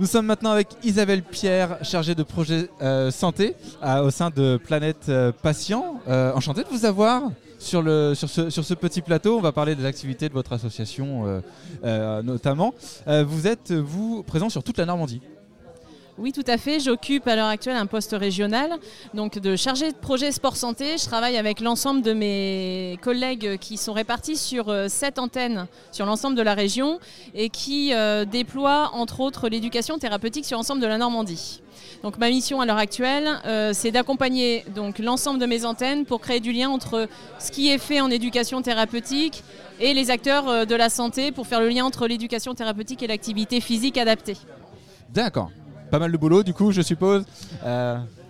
Nous sommes maintenant avec Isabelle Pierre, chargée de projet euh, santé au sein de Planète euh, Patient. Euh, de vous avoir sur, ce, sur ce petit plateau. On va parler des activités de votre association euh, euh, notamment. Vous êtes, vous, présent sur toute la Normandie. Oui, tout à fait. J'occupe à l'heure actuelle un poste régional, donc de chargé de projet sport santé. Je travaille avec l'ensemble de mes collègues qui sont répartis sur euh, sept antennes sur l'ensemble de la région et qui euh, déploient entre autres l'éducation thérapeutique sur l'ensemble de la Normandie. Donc ma mission à l'heure actuelle, euh, c'est d'accompagner l'ensemble de mes antennes pour créer du lien entre ce qui est fait en éducation thérapeutique et les acteurs de la santé pour faire le lien entre l'éducation thérapeutique et l'activité physique adaptée. D'accord. Pas mal de boulot, du coup, je suppose.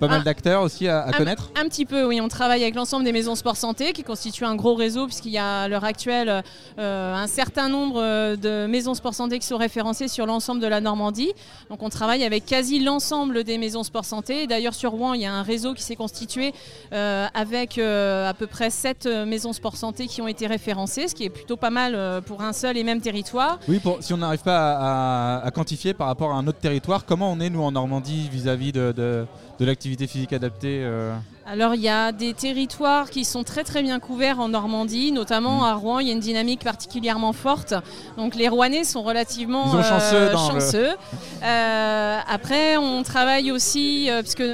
Pas mal d'acteurs aussi à, à Un- connaître. Un petit peu, oui. On travaille avec l'ensemble des maisons sport santé qui constituent un gros réseau puisqu'il y a à l'heure actuelle euh, un certain nombre euh, de maisons sport santé qui sont référencées sur l'ensemble de la Normandie. Donc on travaille avec quasi l'ensemble des maisons sport santé. D'ailleurs sur Rouen, il y a un réseau qui s'est constitué euh, avec euh, à peu près 7 maisons sport santé qui ont été référencées, ce qui est plutôt pas mal pour un seul et même territoire. Oui, pour, si on n'arrive pas à, à- à quantifier par rapport à un autre territoire, comment on est, nous, en Normandie, vis-à-vis de, de- de l'activité physique adaptée euh Alors il y a des territoires qui sont très très bien couverts en Normandie, notamment Mm. à Rouen, il y a une dynamique particulièrement forte. Donc les Rouennais sont relativement Ils sont chanceux dans chanceux. Euh, après on travaille aussi, euh, puisque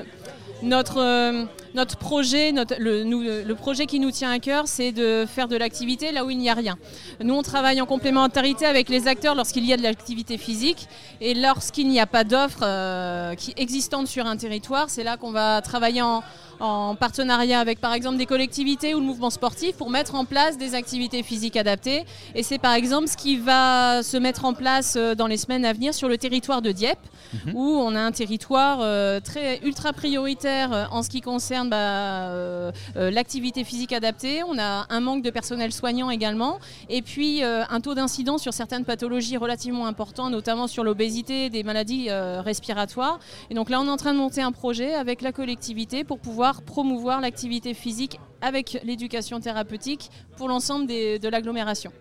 notre, euh, notre projet, le, projet qui nous tient à cœur, c'est de faire de l'activité là où il n'y a rien. Nous, on travaille en complémentarité avec les acteurs lorsqu'il y a de l'activité physique et lorsqu'il n'y a pas d'offres euh, qui existantes sur un territoire, c'est là qu'on va travailler en, en partenariat avec par exemple des collectivités ou le mouvement sportif pour mettre en place des activités physiques adaptées. Et c'est par exemple ce qui va se mettre en place euh, dans les semaines à venir sur le territoire de Dieppe, Mhm. où on a un territoire euh, très ultra prioritaire euh, en ce qui concerne bah, euh, l'activité physique adaptée. On a un manque de personnel soignant également, et puis euh, un taux d'incidence sur certaines pathologies relativement important, notamment sur l'obésité, des maladies respiratoires. Et donc là, on est en train de monter un projet avec la collectivité pour pouvoir promouvoir l'activité physique avec l'éducation thérapeutique pour l'ensemble des- de l'agglomération.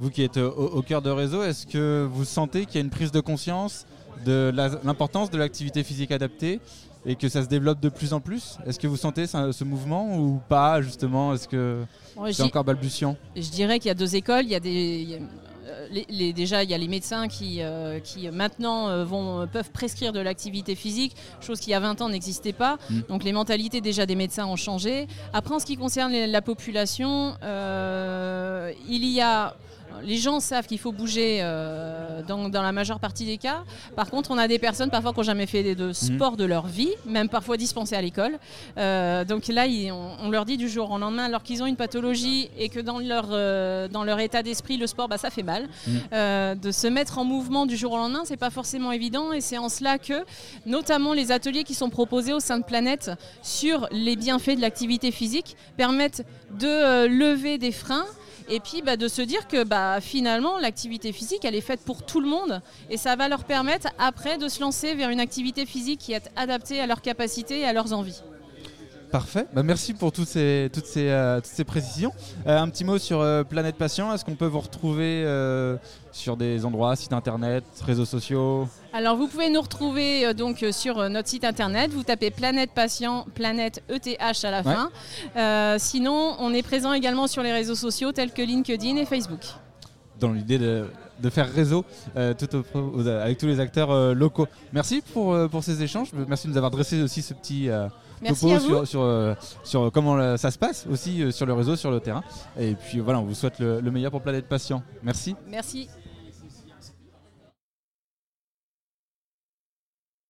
Vous qui êtes au, au cœur de réseau, est-ce que vous sentez qu'il y a une prise de conscience de l'importance de l'activité physique adaptée et que ça se développe de plus en plus? Est-ce que vous sentez ça- ce mouvement ou pas justement? Est-ce que Bon, c'est encore balbutiant? Je dirais qu'il y a deux écoles. Il y a des, les- les- déjà, il y a les médecins qui, euh, qui euh, maintenant euh, vont, peuvent prescrire de l'activité physique, chose qui il y a 20 ans n'existait pas. Mm. Donc les mentalités déjà des médecins ont changé. Après, en ce qui concerne la population, euh, il y a... Les gens savent qu'il faut bouger euh, dans, dans la majeure partie des cas. Par contre, on a des personnes parfois qui n'ont jamais fait de sport de leur vie, même parfois dispensées à l'école. Euh, donc là, ils- on, on leur dit du jour au lendemain, alors qu'ils ont une pathologie et que dans leur, euh, dans leur état d'esprit, le sport, bah, ça fait mal. Mm. Euh, de se mettre en mouvement du jour au lendemain, c'est pas forcément évident. Et c'est en cela que, notamment les ateliers qui sont proposés au sein de Planète sur les bienfaits de l'activité physique permettent de lever des freins. Et puis bah, de se dire que bah, finalement l'activité physique elle est faite pour tout le monde et ça va leur permettre après de se lancer vers une activité physique qui est adaptée à leurs capacités et à leurs envies. Parfait. Bah, merci pour toutes ces, toutes ces, euh, toutes ces précisions. Euh, un petit mot sur euh, Planète Patient. Est-ce qu'on peut vous retrouver sur des endroits, sites internet, réseaux sociaux? Alors vous pouvez nous retrouver donc sur notre site internet, vous tapez Planète Patient, Planète ETH à la Ouais. fin. Sinon, on est présent également sur les réseaux sociaux tels que LinkedIn et Facebook. Dans l'idée de, de faire réseau euh, tout au- au- avec tous les acteurs euh, locaux. Merci pour, euh, pour ces échanges. Merci de nous avoir dressé aussi ce petit topo sur, sur, sur comment ça se passe aussi sur le réseau, sur le terrain. Et puis voilà, on vous souhaite le, le meilleur pour Planète Patient. Merci. Merci.